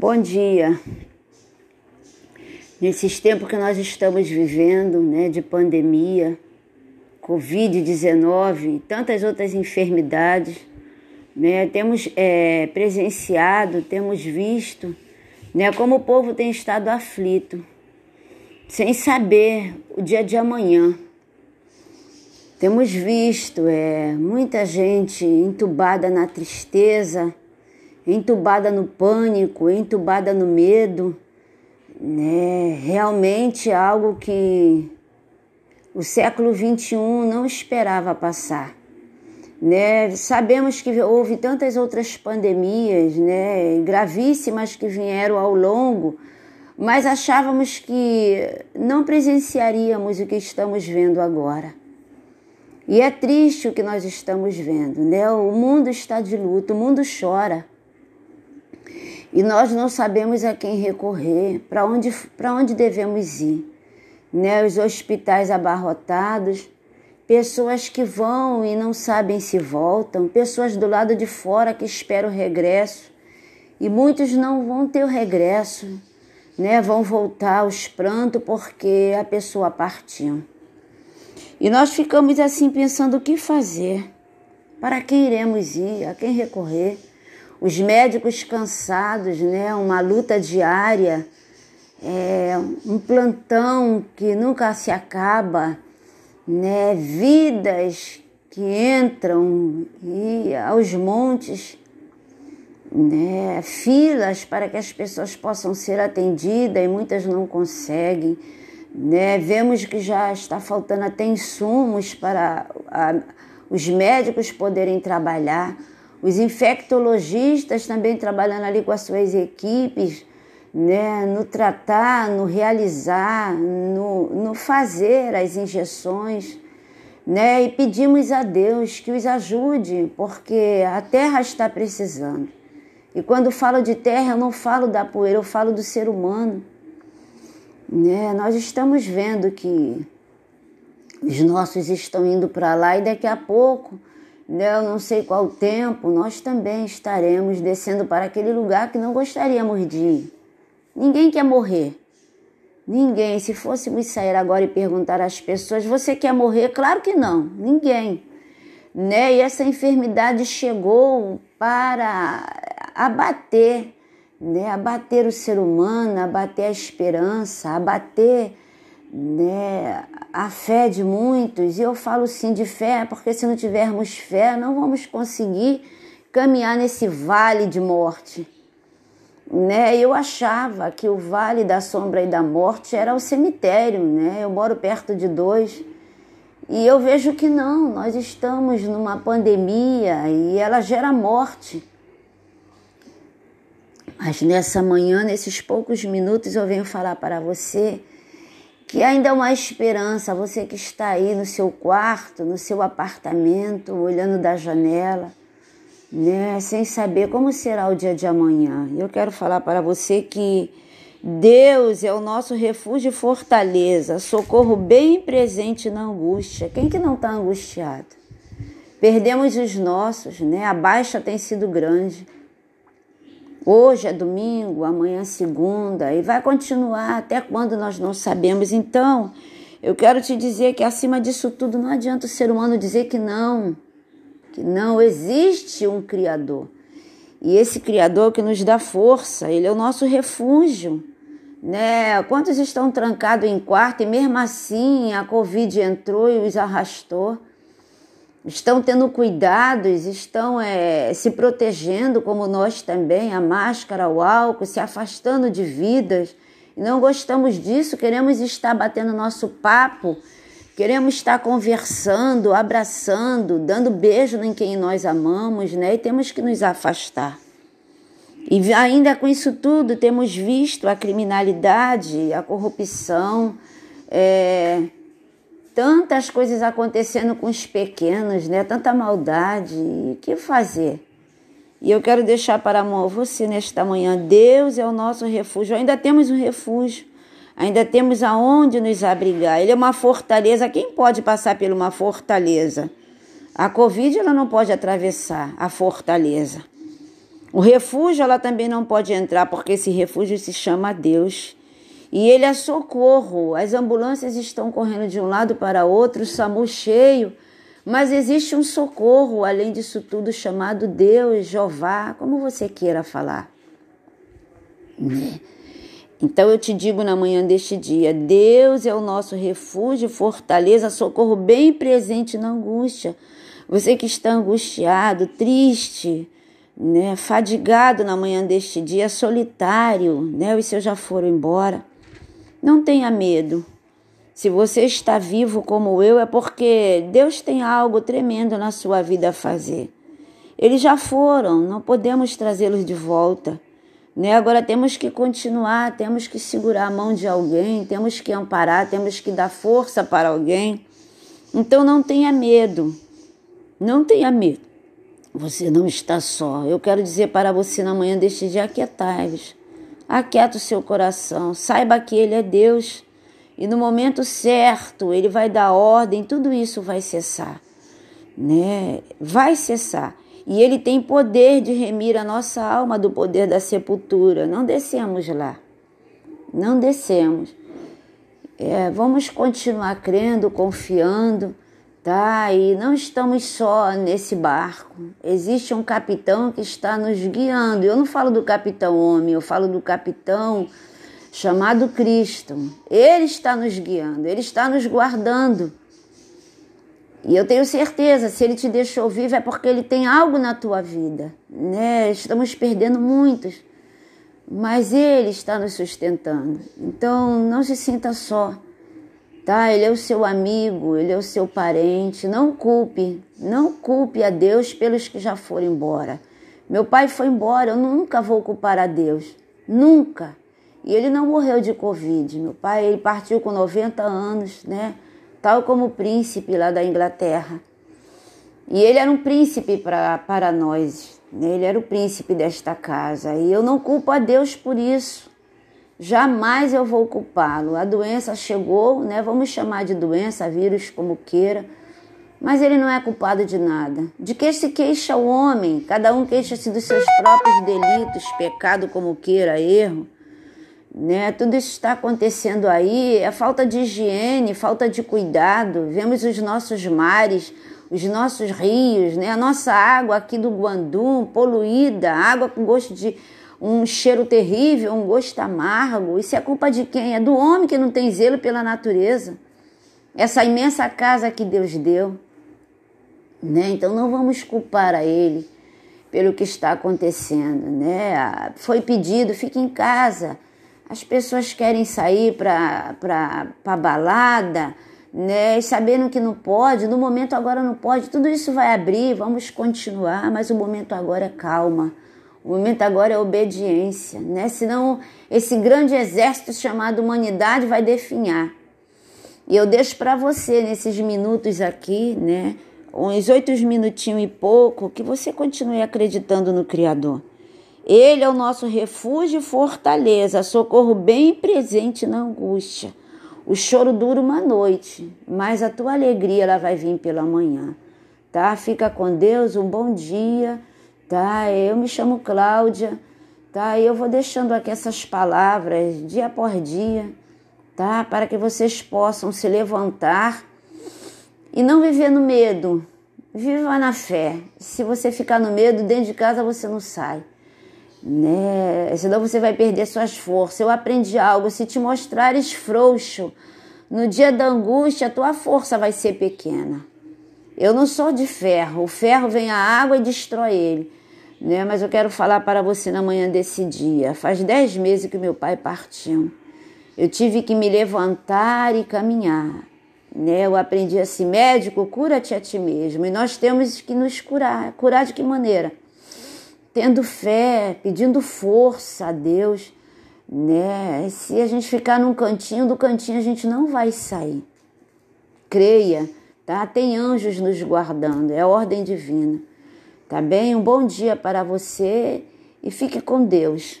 Bom dia. Nesses tempos que nós estamos vivendo, né, de pandemia, Covid-19 e tantas outras enfermidades, né, temos é, presenciado, temos visto, né, como o povo tem estado aflito, sem saber o dia de amanhã. Temos visto é, muita gente entubada na tristeza, entubada no pânico, entubada no medo, né? Realmente algo que o século XXI não esperava passar. Né? Sabemos que houve tantas outras pandemias né? gravíssimas que vieram ao longo, mas achávamos que não presenciaríamos o que estamos vendo agora. E é triste o que nós estamos vendo, né? O mundo está de luto, o mundo chora. E nós não sabemos a quem recorrer, para onde, onde devemos ir. Né? Os hospitais abarrotados, pessoas que vão e não sabem se voltam, pessoas do lado de fora que esperam o regresso. E muitos não vão ter o regresso, né? vão voltar aos prantos porque a pessoa partiu. E nós ficamos assim pensando o que fazer, para quem iremos ir, a quem recorrer os médicos cansados, né? Uma luta diária, é, um plantão que nunca se acaba, né? Vidas que entram e aos montes, né? Filas para que as pessoas possam ser atendidas e muitas não conseguem. Né? Vemos que já está faltando até insumos para a, os médicos poderem trabalhar os infectologistas também trabalhando ali com as suas equipes, né, no tratar, no realizar, no, no fazer as injeções, né, e pedimos a Deus que os ajude, porque a terra está precisando. E quando falo de terra, eu não falo da poeira, eu falo do ser humano. Né? Nós estamos vendo que os nossos estão indo para lá e daqui a pouco eu não sei qual tempo, nós também estaremos descendo para aquele lugar que não gostaríamos de ir. Ninguém quer morrer. Ninguém. Se fôssemos sair agora e perguntar às pessoas: você quer morrer? Claro que não. Ninguém. Né? E essa enfermidade chegou para abater, né? abater o ser humano, abater a esperança, abater né, a fé de muitos, e eu falo sim de fé, porque se não tivermos fé, não vamos conseguir caminhar nesse vale de morte. Né? Eu achava que o vale da sombra e da morte era o cemitério, né? Eu moro perto de dois. E eu vejo que não, nós estamos numa pandemia e ela gera morte. Mas nessa manhã, nesses poucos minutos, eu venho falar para você que ainda é uma esperança, você que está aí no seu quarto, no seu apartamento, olhando da janela, né, sem saber como será o dia de amanhã. Eu quero falar para você que Deus é o nosso refúgio e fortaleza, socorro bem presente na angústia. Quem que não está angustiado? Perdemos os nossos, né? A baixa tem sido grande. Hoje é domingo, amanhã é segunda e vai continuar até quando nós não sabemos. Então, eu quero te dizer que acima disso tudo não adianta o ser humano dizer que não, que não existe um Criador. E esse Criador que nos dá força, ele é o nosso refúgio. Né? Quantos estão trancados em quarto e mesmo assim a Covid entrou e os arrastou? Estão tendo cuidados, estão é, se protegendo, como nós também, a máscara, o álcool, se afastando de vidas. Não gostamos disso, queremos estar batendo nosso papo, queremos estar conversando, abraçando, dando beijo em quem nós amamos, né? E temos que nos afastar. E ainda com isso tudo, temos visto a criminalidade, a corrupção, é, tantas coisas acontecendo com os pequenos, né? Tanta maldade. O que fazer? E eu quero deixar para você nesta manhã. Deus é o nosso refúgio. Ainda temos um refúgio. Ainda temos aonde nos abrigar. Ele é uma fortaleza. Quem pode passar por uma fortaleza? A Covid ela não pode atravessar a fortaleza. O refúgio ela também não pode entrar porque esse refúgio se chama Deus. E ele é socorro. As ambulâncias estão correndo de um lado para outro, o SAMU cheio, mas existe um socorro além disso tudo chamado Deus, Jeová, como você queira falar. Então eu te digo na manhã deste dia: Deus é o nosso refúgio, fortaleza, socorro bem presente na angústia. Você que está angustiado, triste, né, fadigado na manhã deste dia, solitário, né, os seus já foram embora. Não tenha medo. Se você está vivo como eu, é porque Deus tem algo tremendo na sua vida a fazer. Eles já foram, não podemos trazê-los de volta. Né? Agora temos que continuar, temos que segurar a mão de alguém, temos que amparar, temos que dar força para alguém. Então não tenha medo, não tenha medo. Você não está só. Eu quero dizer para você na manhã deste dia: aquietai-vos, aquieta o seu coração, saiba que Ele é Deus e no momento certo Ele vai dar ordem, tudo isso vai cessar, né? Vai cessar. E ele tem poder de remir a nossa alma do poder da sepultura. Não descemos lá. Não descemos. É, vamos continuar crendo, confiando, tá? E não estamos só nesse barco. Existe um capitão que está nos guiando. Eu não falo do capitão homem, eu falo do capitão chamado Cristo. Ele está nos guiando, ele está nos guardando. E eu tenho certeza, se ele te deixou vivo é porque ele tem algo na tua vida, né? Estamos perdendo muitos, mas ele está nos sustentando. Então não se sinta só, tá? Ele é o seu amigo, ele é o seu parente. Não culpe, não culpe a Deus pelos que já foram embora. Meu pai foi embora, eu nunca vou culpar a Deus, nunca. E ele não morreu de Covid. Meu pai, ele partiu com 90 anos, né? tal como o príncipe lá da Inglaterra. E ele era um príncipe pra, para nós, né? ele era o príncipe desta casa. E eu não culpo a Deus por isso. Jamais eu vou culpá-lo. A doença chegou, né? Vamos chamar de doença, vírus, como queira. Mas ele não é culpado de nada. De que se queixa o homem? Cada um queixa-se dos seus próprios delitos, pecado como queira, erro né? Tudo isso está acontecendo aí, é falta de higiene, falta de cuidado. Vemos os nossos mares, os nossos rios, né? A nossa água aqui do Guandum poluída, água com gosto de um cheiro terrível, um gosto amargo. Isso é culpa de quem? É do homem que não tem zelo pela natureza. Essa imensa casa que Deus deu, né? Então não vamos culpar a ele pelo que está acontecendo, né? Ah, foi pedido, fique em casa as pessoas querem sair para a balada, né? sabendo que não pode, no momento agora não pode, tudo isso vai abrir, vamos continuar, mas o momento agora é calma. O momento agora é obediência, né? Senão esse grande exército chamado humanidade vai definhar. E eu deixo para você nesses minutos aqui, né? Uns oito minutinhos e pouco, que você continue acreditando no Criador. Ele é o nosso refúgio e fortaleza, socorro bem presente na angústia. O choro dura uma noite, mas a tua alegria ela vai vir pela manhã. Tá? Fica com Deus, um bom dia, tá? Eu me chamo Cláudia, tá? E eu vou deixando aqui essas palavras dia por dia, tá? Para que vocês possam se levantar e não viver no medo. Viva na fé. Se você ficar no medo, dentro de casa você não sai né? Senão você vai perder suas forças. Eu aprendi algo: se te mostrares frouxo no dia da angústia, a tua força vai ser pequena. Eu não sou de ferro, o ferro vem a água e destrói ele. Né? Mas eu quero falar para você na manhã desse dia. Faz dez meses que meu pai partiu. Eu tive que me levantar e caminhar. Né? Eu aprendi assim: médico, cura-te a ti mesmo. E nós temos que nos curar. Curar de que maneira? tendo fé, pedindo força a Deus, né? Se a gente ficar num cantinho, do cantinho a gente não vai sair. Creia, tá? Tem anjos nos guardando, é ordem divina. Tá bem? Um bom dia para você e fique com Deus.